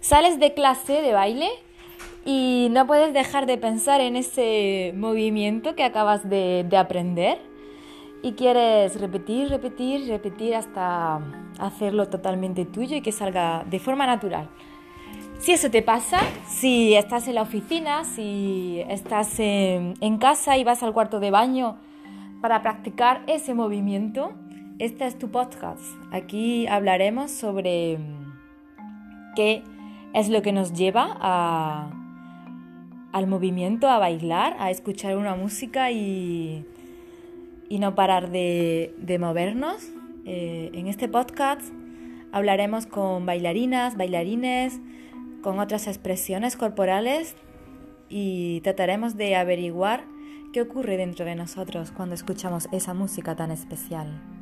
Sales de clase de baile y no puedes dejar de pensar en ese movimiento que acabas de, aprender y quieres repetir, repetir, repetir hasta hacerlo totalmente tuyo y que salga de forma natural. Si eso te pasa, si estás en la oficina, si estás en, casa y vas al cuarto de baño para practicar ese movimiento, este es tu podcast. Aquí hablaremos sobre qué es lo que nos lleva al movimiento, a bailar, a escuchar una música y, y no parar de, movernos. Eh, en este podcast hablaremos con bailarinas, bailarines, con otras expresiones corporales y trataremos de averiguar qué ocurre dentro de nosotros cuando escuchamos esa música tan especial.